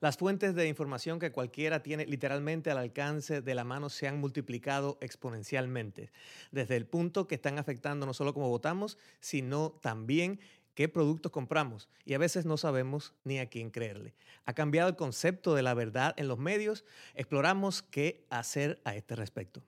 Las fuentes de información que cualquiera tiene literalmente al alcance de la mano se han multiplicado exponencialmente, desde el punto que están afectando no solo cómo votamos, sino también qué productos compramos y a veces no sabemos ni a quién creerle. Ha cambiado el concepto de la verdad en los medios. Exploramos qué hacer a este respecto.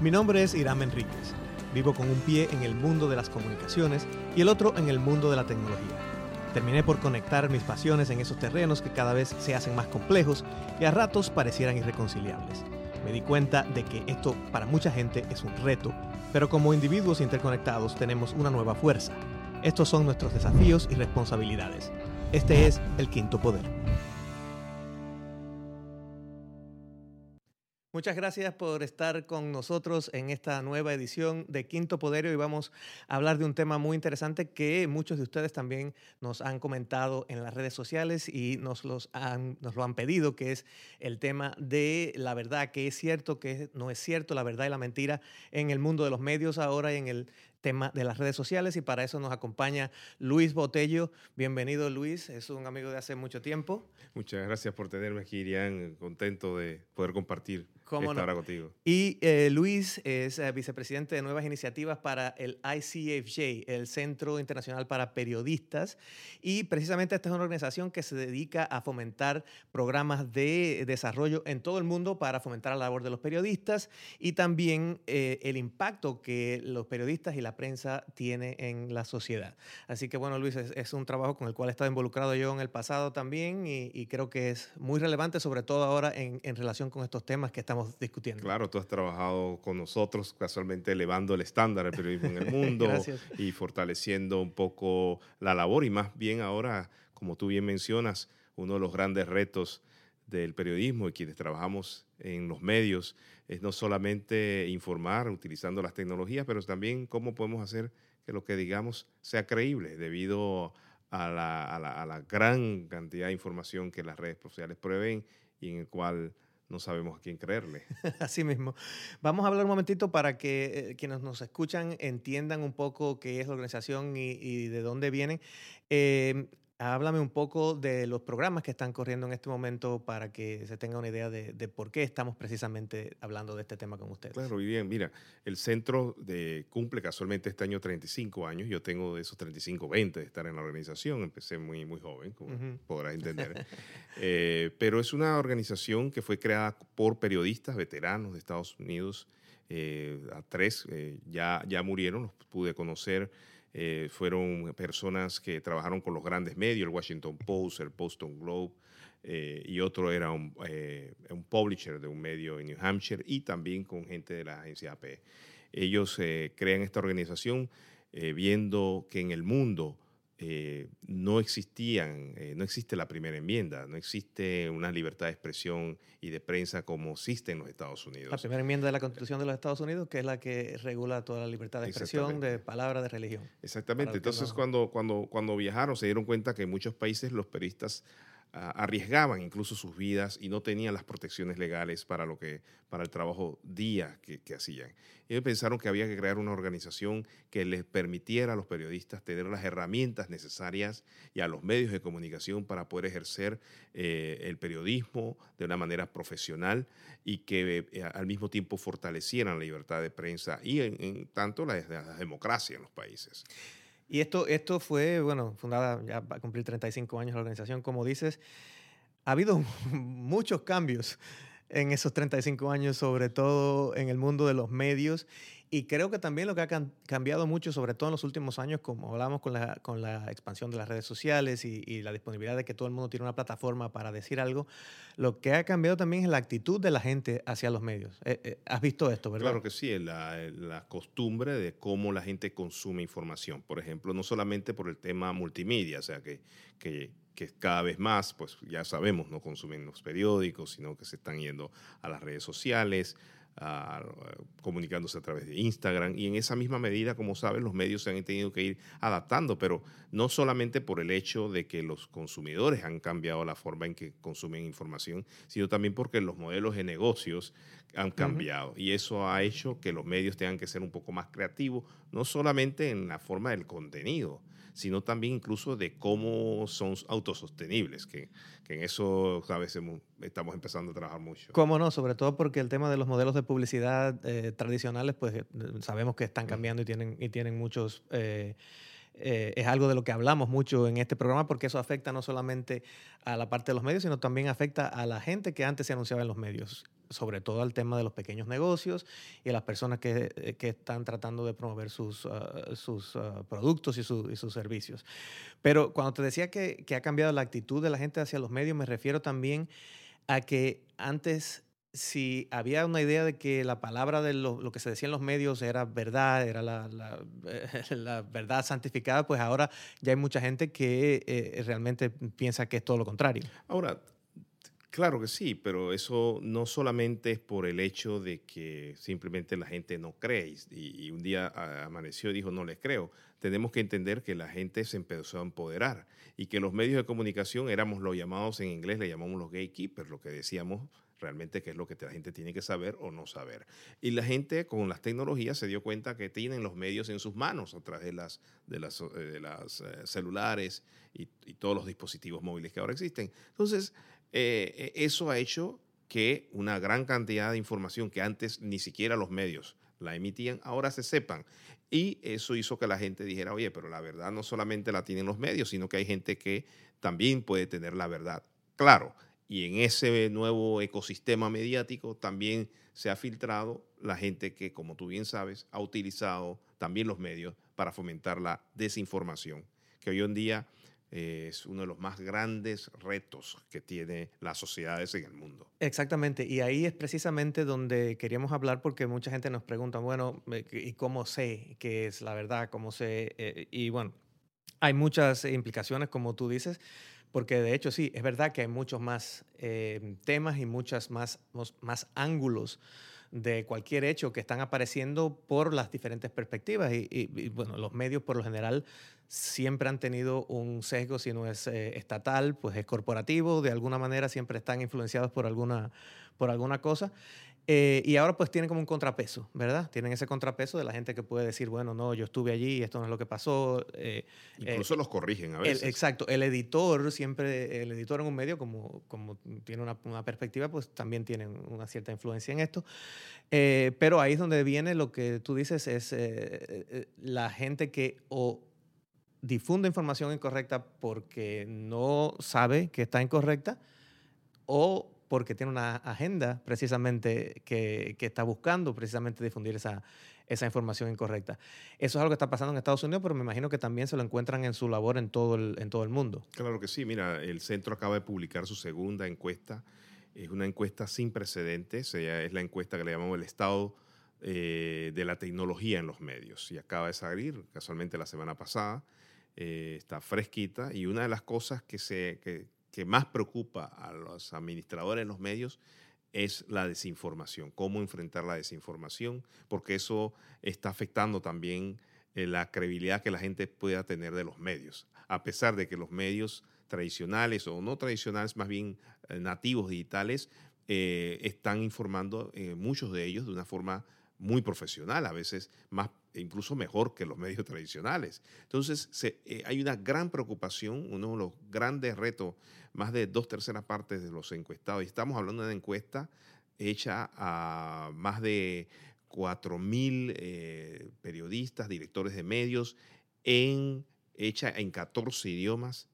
Mi nombre es Irán Enríquez. Vivo con un pie en el mundo de las comunicaciones y el otro en el mundo de la tecnología. Terminé por conectar mis pasiones en esos terrenos que cada vez se hacen más complejos y a ratos parecieran irreconciliables. Me di cuenta de que esto para mucha gente es un reto, pero como individuos interconectados tenemos una nueva fuerza. Estos son nuestros desafíos y responsabilidades. Este es el quinto poder. Muchas gracias por estar con nosotros en esta nueva edición de Quinto Poder. y vamos a hablar de un tema muy interesante que muchos de ustedes también nos han comentado en las redes sociales y nos, los han, nos lo han pedido, que es el tema de la verdad, que es cierto, que no es cierto, la verdad y la mentira en el mundo de los medios ahora y en el tema de las redes sociales y para eso nos acompaña Luis Botello. Bienvenido Luis, es un amigo de hace mucho tiempo. Muchas gracias por tenerme aquí, Irián, contento de poder compartir esta hora contigo. Y eh, Luis es eh, vicepresidente de Nuevas Iniciativas para el ICFJ, el Centro Internacional para Periodistas, y precisamente esta es una organización que se dedica a fomentar programas de desarrollo en todo el mundo para fomentar la labor de los periodistas y también eh, el impacto que los periodistas y la prensa tiene en la sociedad. Así que bueno, Luis, es, un trabajo con el cual he estado involucrado yo en el pasado también y, creo que es muy relevante, sobre todo ahora en, relación con estos temas que estamos discutiendo. Claro, tú has trabajado con nosotros casualmente elevando el estándar del periodismo en el mundo y fortaleciendo un poco la labor y más bien ahora, como tú bien mencionas, uno de los grandes retos del periodismo y quienes trabajamos en los medios es no solamente informar utilizando las tecnologías, pero también cómo podemos hacer que lo que digamos sea creíble debido a la, gran cantidad de información que las redes sociales prueben y en el cual no sabemos a quién creerle. Así mismo. Vamos a hablar un momentito para que eh, quienes nos escuchan entiendan un poco qué es la organización y, de dónde vienen. Eh, Háblame un poco de los programas que están corriendo en este momento para que se tenga una idea de, por qué estamos precisamente hablando de este tema con ustedes. Claro, muy bien. Mira, el centro de, cumple casualmente este año 35 años. Yo tengo de esos 35, 20 de estar en la organización. Empecé muy, muy joven, como podrás entender. Eh, pero es una organización que fue creada por periodistas veteranos de Estados Unidos. Eh, a tres eh, ya, ya murieron, los pude conocer eh, fueron personas que trabajaron con los grandes medios, el Washington Post, el Boston Globe, eh, y otro era un, eh, un, publisher de un medio en New Hampshire y también con gente de la agencia AP. Ellos crean esta organización viendo que en el mundo eh, no existían, eh, no existe la primera enmienda, no existe una libertad de expresión y de prensa como existe en los Estados Unidos. La primera enmienda de la Constitución de los Estados Unidos, que es la que regula toda la libertad de expresión, de palabra, de religión. Exactamente. Entonces, cuando, cuando, cuando viajaron, se dieron cuenta que en muchos países los periodistas arriesgaban incluso sus vidas y no tenían las protecciones legales para, lo que, para el trabajo día que, hacían. Ellos pensaron que había que crear una organización que les permitiera a los periodistas tener las herramientas necesarias y a los medios de comunicación para poder ejercer eh, el periodismo de una manera profesional y que eh, al mismo tiempo fortalecieran la libertad de prensa y en, tanto la democracia en los países. Y esto, esto fue, bueno, fundada ya va a cumplir 35 años la organización, como dices. Ha habido muchos cambios en esos 35 años, sobre todo en el mundo de los medios. Y creo que también lo que ha cambiado mucho, sobre todo en los últimos años, como hablamos con la, con la expansión de las redes sociales y, la disponibilidad de que todo el mundo tiene una plataforma para decir algo, lo que ha cambiado también es la actitud de la gente hacia los medios. Eh, eh, ¿Has visto esto, verdad? Claro que sí, la, la costumbre de cómo la gente consume información. Por ejemplo, no solamente por el tema multimedia, o sea, que, que que cada vez más, pues ya sabemos, no consumen los periódicos, sino que se están yendo a las redes sociales, comunicándose a través de Instagram. Y en esa misma medida, como saben, los medios se han tenido que ir adaptando, pero no solamente por el hecho de que los consumidores han cambiado la forma en que consumen información, sino también porque los modelos de negocios han cambiado. Y eso ha hecho que los medios tengan que ser un poco más creativos, no solamente en la forma del contenido, sino también incluso de cómo son autosostenibles, que, que en eso a veces estamos empezando a trabajar mucho. ¿Cómo no? Sobre todo porque el tema de los modelos de publicidad eh, tradicionales, pues eh, sabemos que están cambiando y tienen, y tienen muchos... Eh, eh, es algo de lo que hablamos mucho en este programa porque eso afecta no solamente a la parte de los medios, sino también afecta a la gente que antes se anunciaba en los medios, sobre todo al tema de los pequeños negocios y a las personas que, eh, que están tratando de promover sus, ah, sus ah, productos y, sus servicios. Pero cuando te decía que, que ha cambiado la actitud de la gente hacia los medios, me refiero también a que antes si había una idea de que la palabra de lo, que se decía en los medios era verdad, era la, la, verdad santificada, pues ahora ya hay mucha gente que eh, realmente piensa que es todo lo contrario. Ahora, claro que sí, pero eso no solamente es por el hecho de que simplemente la gente no cree y, y un día amaneció y dijo no les creo. Tenemos que entender que la gente se empezó a empoderar y que los medios de comunicación éramos los llamados en inglés, le llamamos los gatekeepers, lo que decíamos realmente qué es lo que la gente tiene que saber o no saber. Y la gente con las tecnologías se dio cuenta que tienen los medios en sus manos a través de las, de las, eh, eh, celulares y, todos los dispositivos móviles que ahora existen. Entonces, eh, eso ha hecho que una gran cantidad de información que antes ni siquiera los medios la emitían, ahora se sepan. Y eso hizo que la gente dijera, oye, pero la verdad no solamente la tienen los medios, sino que hay gente que también puede tener la verdad. Claro, y en ese nuevo ecosistema mediático también se ha filtrado la gente que, como tú bien sabes, ha utilizado también los medios para fomentar la desinformación, que hoy en día eh, es uno de los más grandes retos que tiene las sociedades en el mundo. Exactamente, y ahí es precisamente donde queríamos hablar porque mucha gente nos pregunta, bueno, ¿y cómo sé qué es la verdad? ¿Cómo sé? Eh, y bueno, hay muchas implicaciones, como tú dices, porque de hecho sí, es verdad que hay muchos más eh, temas y muchas más, más ángulos de cualquier hecho que están apareciendo por las diferentes perspectivas. Y, bueno, los medios por lo general siempre han tenido un sesgo, si no es eh, estatal, pues es corporativo, de alguna manera siempre están influenciados por alguna, por alguna cosa. Eh, y ahora pues tienen como un contrapeso, ¿verdad? Tienen ese contrapeso de la gente que puede decir, bueno, no, yo estuve allí esto no es lo que pasó. Eh, Incluso los corrigen a veces. exacto. El editor, siempre, el editor en un medio, como, como tiene una, una perspectiva, pues también tiene una cierta influencia en esto. pero ahí es donde viene lo que tú dices, es la gente que o difunde información incorrecta porque no sabe que está incorrecta o porque tiene una agenda precisamente que, está buscando precisamente difundir esa, información incorrecta. Eso es algo que está pasando en Estados Unidos, pero me imagino que también se lo encuentran en su labor en todo el, en todo el mundo. Claro que sí. Mira, el centro acaba de publicar su segunda encuesta. Es una encuesta sin precedentes. Es la encuesta que le llamamos el estado eh, de la tecnología en los medios. Y acaba de salir casualmente la semana pasada. Eh, está fresquita. Y una de las cosas que, se, que, que más preocupa a los administradores en los medios es la desinformación, cómo enfrentar la desinformación, porque eso está afectando también eh, la credibilidad que la gente pueda tener de los medios, a pesar de que los medios tradicionales o no tradicionales, más bien eh, nativos digitales, eh, están informando, muchos de ellos, de una forma muy profesional, a veces más incluso mejor que los medios tradicionales. Entonces, hay una gran preocupación, uno de los grandes retos más de dos terceras partes de los encuestados. Y estamos hablando de una encuesta hecha a más de 4.000 eh, periodistas, directores de medios, en, hecha en 14 idiomas,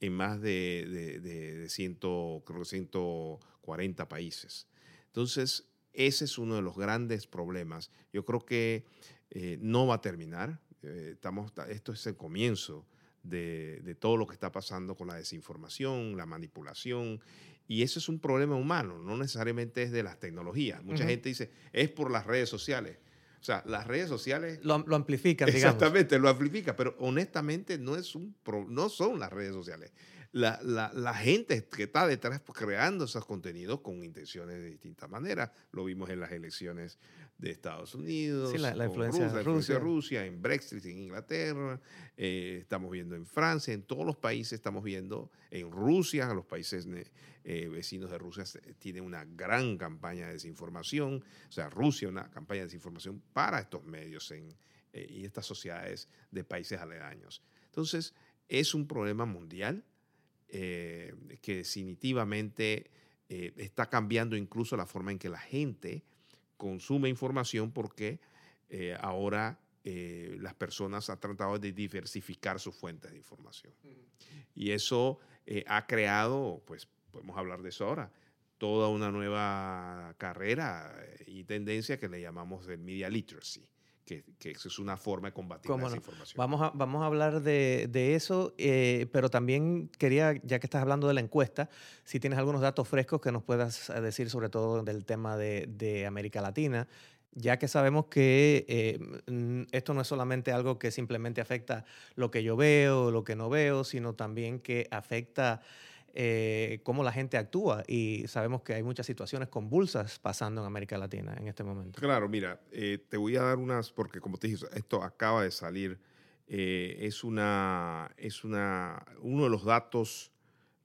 en más de, de, 140 países. Entonces, ese es uno de los grandes problemas. Yo creo que eh, no va a terminar. Eh, estamos, esto es el comienzo de, todo lo que está pasando con la desinformación, la manipulación. Y eso es un problema humano, no necesariamente es de las tecnologías. Mucha gente dice, es por las redes sociales. O sea, las redes sociales... Lo, lo amplifican, digamos. Exactamente, lo amplifica, pero honestamente no, es un no son las redes sociales. La, la, la, gente que está detrás creando esos contenidos con intenciones de distintas maneras. Lo vimos en las elecciones de Estados Unidos, sí, la, influencia, Rusia, de Rusia. Rusia, en Brexit, en Inglaterra, eh, estamos viendo en Francia, en todos los países estamos viendo, en Rusia, los países eh, vecinos de Rusia tienen una gran campaña de desinformación, o sea, Rusia una campaña de desinformación para estos medios en, eh, y estas sociedades de países aledaños. Entonces, es un problema mundial eh, que definitivamente eh, está cambiando incluso la forma en que la gente consume información porque eh, ahora las personas han tratado de diversificar sus fuentes de información. Y eso ha creado, pues podemos hablar de eso ahora, toda una nueva carrera y tendencia que le llamamos el media literacy que, eso es una forma de combatir la desinformación. Vamos a, vamos a hablar de, eso, eh, pero también quería, ya que estás hablando de la encuesta, si tienes algunos datos frescos que nos puedas eh, decir sobre todo del tema de, América Latina, ya que sabemos que eh, esto no es solamente algo que simplemente afecta lo que yo veo, lo que no veo, sino también que afecta eh, cómo la gente actúa y sabemos que hay muchas situaciones convulsas pasando en América Latina en este momento. Claro, mira, eh, te voy a dar unas, porque como te dije, esto acaba de salir, eh, es, una, es una, uno de los datos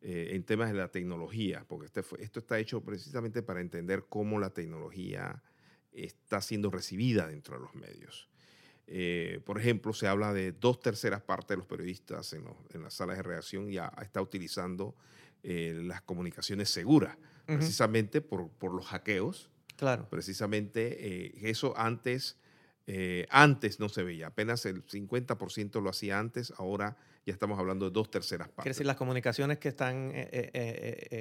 en temas de la tecnología, porque este esto está hecho precisamente para entender cómo la tecnología está siendo recibida dentro de los medios. Por ejemplo, se habla de dos terceras partes de los periodistas en, en las salas de redacción ya está utilizando eh, las comunicaciones seguras, precisamente por, por, los hackeos. Claro. Precisamente eh, eso antes, eh, antes no se veía, apenas el 50% lo hacía antes, ahora ya estamos hablando de dos terceras partes. Quiere decir, las comunicaciones que están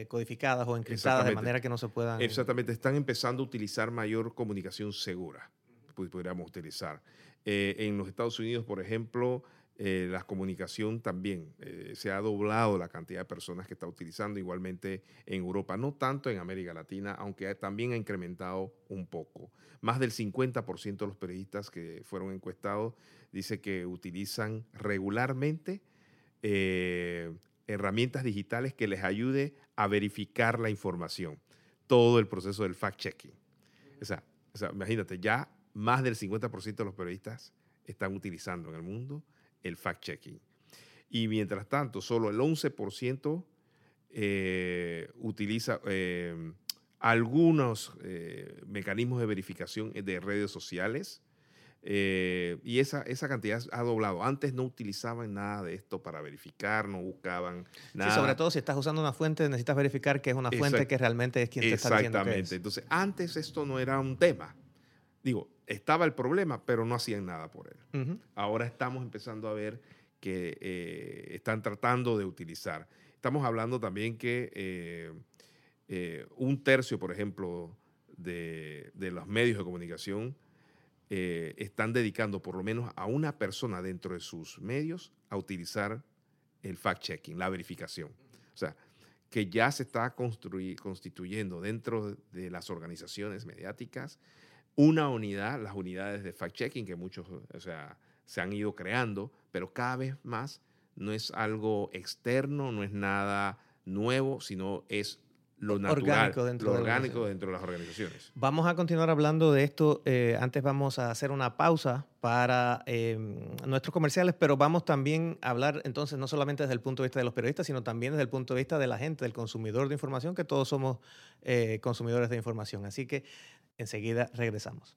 codificadas o encriptadas de manera que no se puedan... Exactamente, están empezando a utilizar mayor comunicación segura, podríamos utilizar. En los Estados Unidos, por ejemplo, eh, la comunicación también eh, se ha doblado la cantidad de personas que está utilizando, igualmente en Europa, no tanto en América Latina, aunque también ha incrementado un poco. Más del 50% de los periodistas que fueron encuestados dice que utilizan regularmente eh, herramientas digitales que les ayude a verificar la información, todo el proceso del fact-checking. O sea, imagínate, ya más del 50% de los periodistas están utilizando en el mundo el fact-checking. Y mientras tanto, solo el 11% eh, utiliza eh, algunos eh, mecanismos de verificación de redes sociales. y esa, esa cantidad ha doblado. Antes no utilizaban nada de esto para verificar, no buscaban nada. sobre todo si estás usando una fuente, necesitas verificar que es una fuente que realmente es quien te está diciendo Exactamente. Entonces, antes esto no era un tema. Digo, estaba el problema, pero no hacían nada por él. Ahora estamos empezando a ver que eh, están tratando de utilizar. Estamos hablando también que eh, eh, un tercio, por ejemplo, de, los medios de comunicación están dedicando por lo menos a una persona dentro de sus medios a utilizar el fact-checking, la verificación. O sea, que ya se está constituyendo dentro de las organizaciones mediáticas una unidad, las unidades de fact-checking que muchos o sea, se han ido creando, pero cada vez más no es algo externo, no es nada nuevo, sino es lo natural, orgánico dentro, lo orgánico de dentro de las organizaciones. Vamos a continuar hablando de esto. Eh, antes vamos a hacer una pausa para em, nuestros comerciales, pero vamos también a hablar entonces no solamente desde el punto de vista de los periodistas, sino también desde el punto de vista de la gente, del consumidor de información, que todos somos eh, consumidores de información. Así que enseguida regresamos.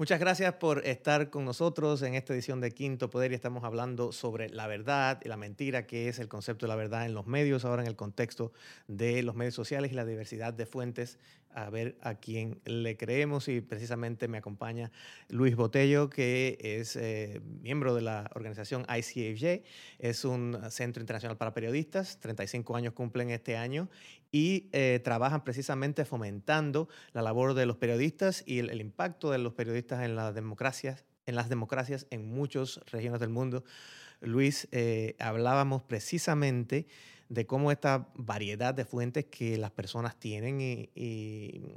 Muchas gracias por estar con nosotros en esta edición de Quinto Poder y estamos hablando sobre la verdad y la mentira, que es el concepto de la verdad en los medios, ahora en el contexto de los medios sociales y la diversidad de fuentes a ver a quién le creemos y precisamente me acompaña Luis Botello, que es eh, miembro de la organización ICAJ, es un centro internacional para periodistas, 35 años cumplen este año y eh, trabajan precisamente fomentando la labor de los periodistas y el, impacto de los periodistas en las democracias, en las democracias en muchas regiones del mundo. Luis, eh, hablábamos precisamente de cómo esta variedad de fuentes que las personas tienen y, y,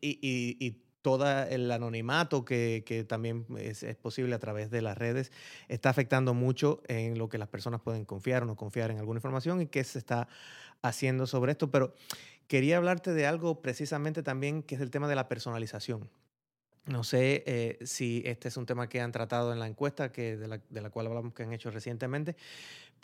y, todo el anonimato que, que también es, es, posible a través de las redes está afectando mucho en lo que las personas pueden confiar o no confiar en alguna información y qué se está haciendo sobre esto. Pero quería hablarte de algo precisamente también que es el tema de la personalización. No sé eh, si este es un tema que han tratado en la encuesta que de, la, de la cual hablamos que han hecho recientemente,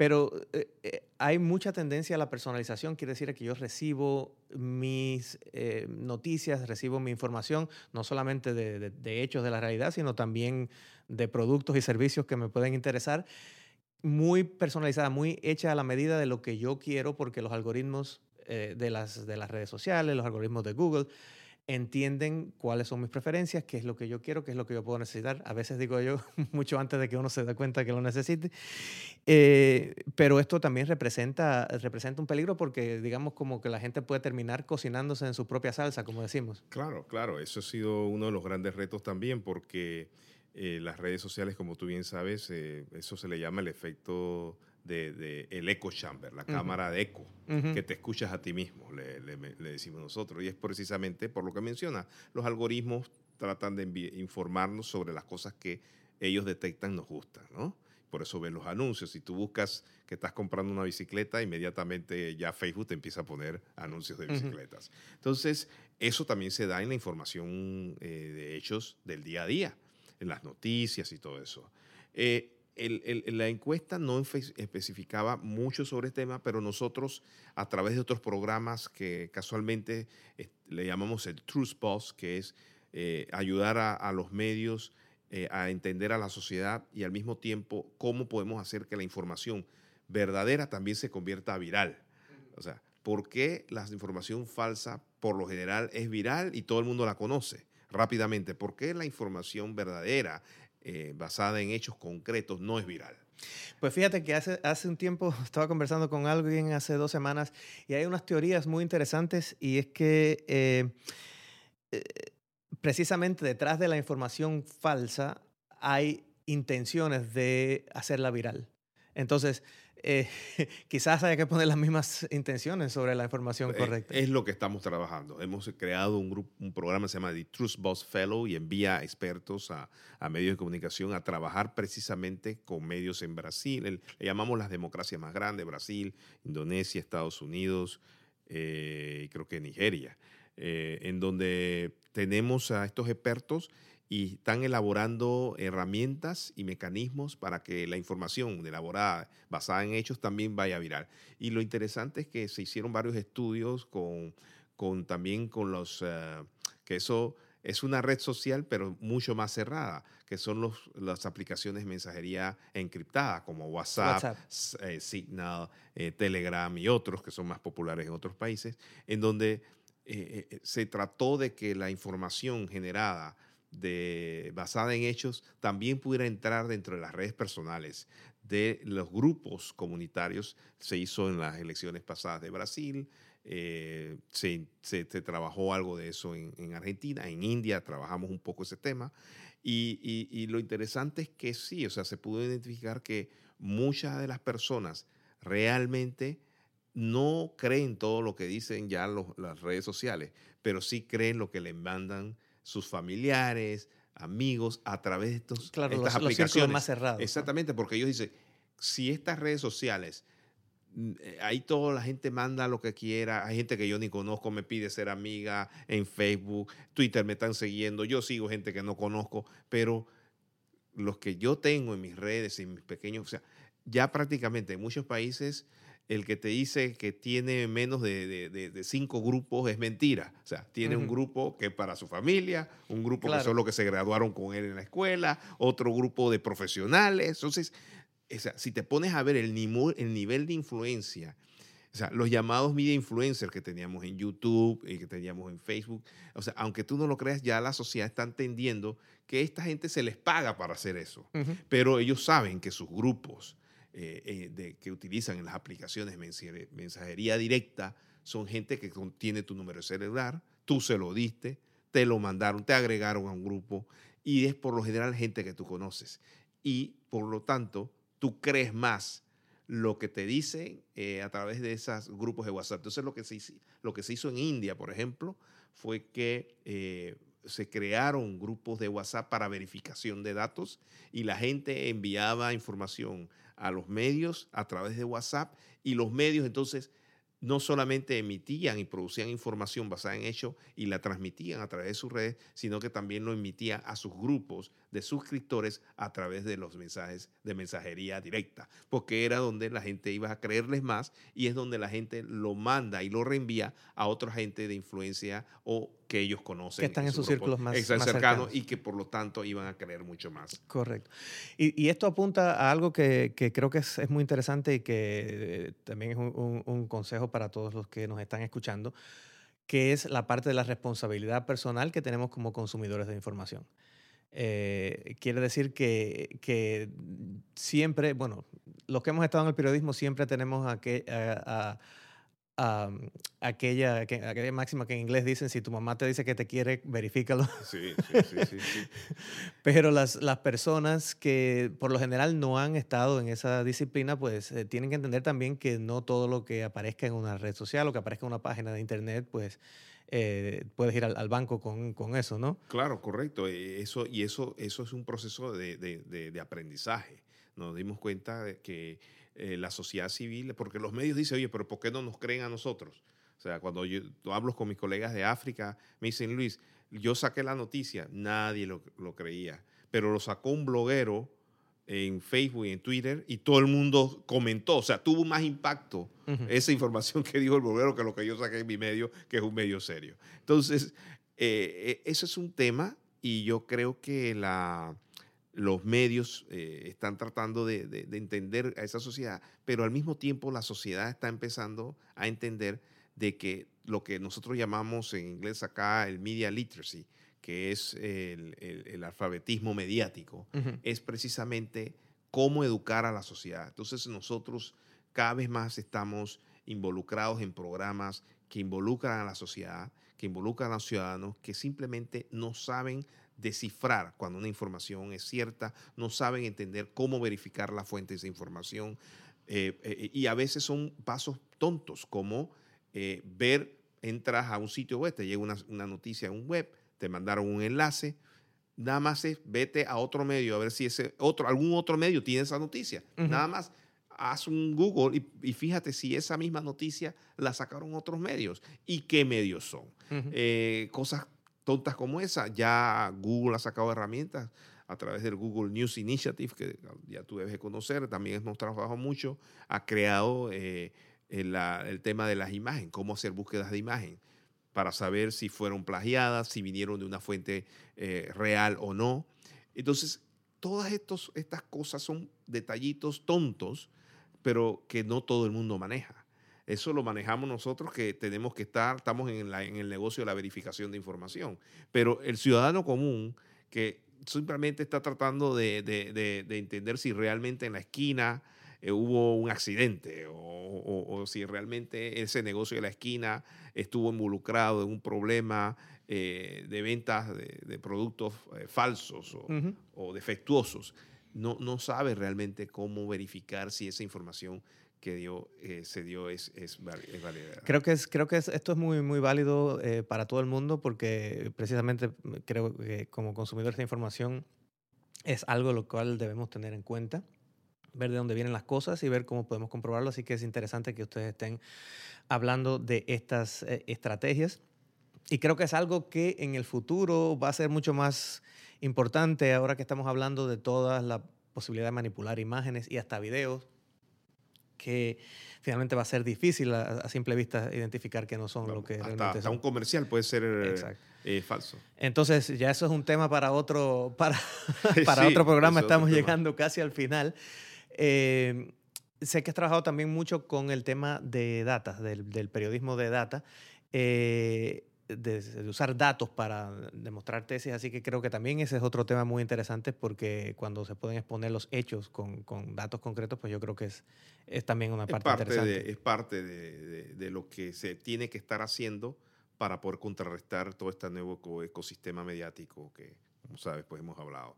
pero eh, eh, hay mucha tendencia a la personalización, quiere decir que yo recibo mis eh, noticias, recibo mi información, no solamente de, hechos de la realidad, sino también de productos y servicios que me pueden interesar, muy personalizada, muy hecha a la medida de lo que yo quiero, porque los algoritmos de, las, de las redes sociales, los algoritmos de Google, entienden cuáles son mis preferencias, qué es lo que yo quiero, qué es lo que yo puedo necesitar. A veces digo yo, mucho antes de que uno se dé cuenta que lo necesite. Eh, pero esto también representa, representa un peligro porque digamos como que la gente puede terminar cocinándose en su propia salsa, como decimos. Claro, claro. Eso ha sido uno de los grandes retos también porque eh, las redes sociales, como tú bien sabes, eh, eso se le llama el efecto de, el echo chamber, la cámara de eco, que te escuchas a ti mismo, le, decimos nosotros. Y es precisamente por lo que menciona, los algoritmos tratan de informarnos sobre las cosas que ellos detectan nos gustan, ¿no? Por eso ven los anuncios. Si tú buscas que estás comprando una bicicleta, inmediatamente ya Facebook te empieza a poner anuncios de bicicletas. Entonces, eso también se da en la información eh, de hechos del día a día, en las noticias y todo eso. Eh, la encuesta no especificaba mucho sobre este tema, pero nosotros, a través de otros programas que casualmente le llamamos el Truth Boss, que es eh, ayudar a, los medios eh, a entender a la sociedad y al mismo tiempo cómo podemos hacer que la información verdadera también se convierta a viral. O sea, ¿por qué la información falsa por lo general es viral y todo el mundo la conoce? rápidamente, ¿por qué la información verdadera eh, basada en hechos concretos no es viral. Pues fíjate que hace, hace un tiempo estaba conversando con alguien hace dos semanas y hay unas teorías muy interesantes y es que eh, eh, precisamente detrás de la información falsa hay intenciones de hacerla viral. Entonces, eh, quizás haya que poner las mismas intenciones sobre la información correcta. Es, lo que estamos trabajando. Hemos creado un, grupo, un programa que se llama The Truth Boss Fellow y envía expertos a, medios de comunicación a trabajar precisamente con medios en Brasil. le llamamos las democracias más grandes, Brasil, Indonesia, Estados Unidos eh, y creo que Nigeria, eh, en donde tenemos a estos expertos y están elaborando herramientas y mecanismos para que la información elaborada, basada en hechos, también vaya viral. Y lo interesante es que se hicieron varios estudios con, con también con los, eh, que eso es una red social, pero mucho más cerrada, que son los, las aplicaciones de mensajería encriptada, como WhatsApp, eh, Signal, eh, Telegram y otros que son más populares en otros países, en donde se trató de que la información generada de, basada en hechos también pudiera entrar dentro de las redes personales de los grupos comunitarios. Se hizo en las elecciones pasadas de Brasil, eh, se, trabajó algo de eso en, Argentina, en India trabajamos un poco ese tema. Y, lo interesante es que sí, o sea, se pudo identificar que muchas de las personas realmente no creen todo lo que dicen ya las redes sociales, pero sí creen lo que les mandan sus familiares, amigos, a través de estos, claro, estas aplicaciones. más cerrados. Exactamente, porque ellos dicen, si estas redes sociales, mm, eh, ahí toda la gente manda lo que quiera, hay gente que yo ni conozco, me pide ser amiga en Facebook, Twitter me están siguiendo, yo sigo gente que no conozco, pero los que yo tengo en mis redes, en mis pequeños, o sea, ya prácticamente en muchos países el que te dice que tiene menos de, cinco grupos es mentira. O sea, tiene un grupo que es para su familia, un grupo que son los que se graduaron con él en la escuela, otro grupo de profesionales. Entonces, o sea, si te pones a ver el, el nivel de influencia, o sea, los llamados media influencers que teníamos en YouTube y que teníamos en Facebook, o sea, aunque tú no lo creas, ya la sociedad está entendiendo que esta gente se les paga para hacer eso. Pero ellos saben que sus grupos, eh, eh, de, que utilizan en las aplicaciones mensajería directa son gente que tiene tu número celular, tú se lo diste, te lo mandaron, te agregaron a un grupo y es por lo general gente que tú conoces. Y por lo tanto, tú crees más lo que te dicen eh, a través de esos grupos de WhatsApp. Entonces, lo que se, lo que se hizo en India, por ejemplo, fue que se crearon grupos de WhatsApp para verificación de datos y la gente enviaba información a los medios a través de WhatsApp y los medios entonces no solamente emitían y producían información basada en hechos y la transmitían a través de sus redes, sino que también lo emitían a sus grupos de suscriptores a través de los mensajes de mensajería directa, porque era donde la gente iba a creerles más y es donde la gente lo manda y lo reenvía a otra gente de influencia o que ellos conocen. Que están en, sus círculos más, cercanos, y que por lo tanto iban a creer mucho más. Correcto. Y, esto apunta a algo que, creo que es, muy interesante y que eh, también es un, consejo para todos los que nos están escuchando, que es la parte de la responsabilidad personal que tenemos como consumidores de información. Eh, quiere decir que, que, siempre, bueno, los que hemos estado en el periodismo siempre tenemos a, que, a aquella, aquella máxima que en inglés dicen, si tu mamá te dice que te quiere, verifícalo. Sí, sí, sí, sí, Pero las, las personas que por lo general no han estado en esa disciplina, pues eh, tienen que entender también que no todo lo que aparezca en una red social o que aparezca en una página de internet, pues eh, puedes ir al, banco con, con, eso, ¿no? Claro, correcto. Eh, eso, y eso, eso es un proceso de, de, de aprendizaje. Nos dimos cuenta de que eh, la sociedad civil, porque los medios dicen, oye, pero ¿por qué no nos creen a nosotros? O sea, cuando yo hablo con mis colegas de África, me dicen, Luis, yo saqué la noticia, nadie lo, creía, pero lo sacó un bloguero en Facebook y en Twitter y todo el mundo comentó, o sea, tuvo más impacto esa información que dijo el bloguero que lo que yo saqué en mi medio, que es un medio serio. Entonces, eh, e, eso es un tema y yo creo que la, los medios eh, están tratando de, entender a esa sociedad, pero al mismo tiempo la sociedad está empezando a entender de que lo que nosotros llamamos en inglés acá el media literacy, que es el, alfabetismo mediático, es precisamente cómo educar a la sociedad. Entonces nosotros cada vez más estamos involucrados en programas que involucran a la sociedad, que involucran a los ciudadanos, que simplemente no saben descifrar cuando una información es cierta, no saben entender cómo verificar la fuente de esa información. Eh, eh, y a veces son pasos tontos, como eh, ver, entras a un sitio web, te llega una, noticia en un web, te mandaron un enlace, nada más es vete a otro medio a ver si ese otro, algún otro medio tiene esa noticia. Nada más haz un Google y, fíjate si esa misma noticia la sacaron otros medios y qué medios son. cosas tontas como esa. Ya Google ha sacado herramientas a través del Google News Initiative, que ya tú debes conocer, también hemos trabajado mucho, ha creado eh, el, tema de las imágenes, cómo hacer búsquedas de imagen para saber si fueron plagiadas, si vinieron de una fuente eh, real o no. Entonces, todas estos, estas cosas son detallitos tontos, pero que no todo el mundo maneja. Eso lo manejamos nosotros que tenemos que estar, estamos en, el negocio de la verificación de información. Pero el ciudadano común que simplemente está tratando de, entender si realmente en la esquina eh, hubo un accidente o, si realmente ese negocio de la esquina estuvo involucrado en un problema eh, de ventas de, productos eh, falsos o, defectuosos. No, no sabe realmente cómo verificar si esa información que dio, eh, se dio es, es, válida. Creo que, es, creo que esto es muy, muy válido eh, para todo el mundo porque precisamente mm, creo que como consumidores de información es algo lo cual debemos tener en cuenta, ver de dónde vienen las cosas y ver cómo podemos comprobarlo. Así que es interesante que ustedes estén hablando de estas eh, estrategias. Y creo que es algo que en el futuro va a ser mucho más importante ahora que estamos hablando de toda la posibilidad de manipular imágenes y hasta videos que finalmente va a ser difícil a, simple vista identificar que no son lo que realmente hasta son. un comercial puede ser eh, falso. Entonces, ya eso es un tema para otro, para, para otro programa. Estamos llegando casi al final. Eh, sé que has trabajado también mucho con el tema de data, del, del periodismo de data. Eh, de, usar datos para demostrar tesis, así que creo que también ese es otro tema muy interesante porque cuando se pueden exponer los hechos con, con datos concretos, pues yo creo que es, es también una parte, interesante. es parte de, de, lo que se tiene que estar haciendo para poder contrarrestar todo este nuevo ecosistema mediático que, como sabes, pues hemos hablado.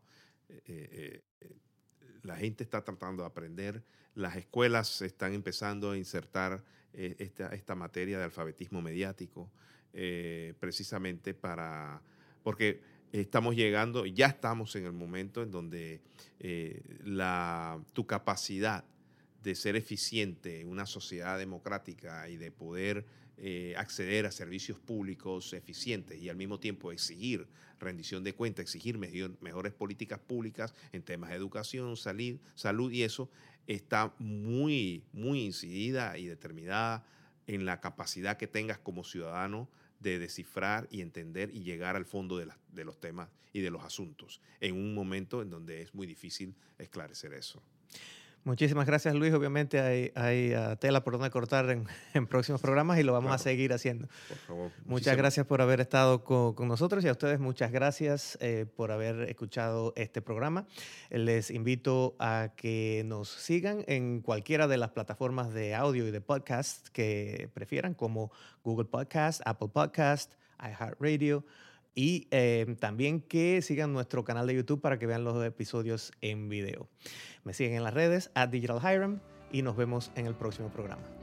Eh, eh, eh, la gente está tratando de aprender, las escuelas están empezando a insertar esta, esta materia de alfabetismo mediático. Eh, precisamente para, porque estamos llegando, ya estamos en el momento en donde eh, la, tu capacidad de ser eficiente en una sociedad democrática y de poder eh, acceder a servicios públicos eficientes y al mismo tiempo exigir rendición de cuentas, exigir mejores políticas públicas en temas de educación, salud, salud y eso está muy, muy incidida y determinada en la capacidad que tengas como ciudadano de descifrar y entender y llegar al fondo de, los temas y de los asuntos en un momento en donde es muy difícil esclarecer eso. Muchísimas gracias, Luis. Obviamente hay, ah, tela por donde cortar en, próximos programas y lo vamos a seguir haciendo. Por favor. Muchas gracias por haber estado con, nosotros y a ustedes muchas gracias eh, por haber escuchado este programa. Les invito a que nos sigan en cualquiera de las plataformas de audio y de podcast que prefieran, como Google Podcast, Apple Podcast, iHeartRadio. Y eh, también que sigan nuestro canal de YouTube para que vean los episodios en video. Me siguen en las redes, at Digital Hiram, y nos vemos en el próximo programa.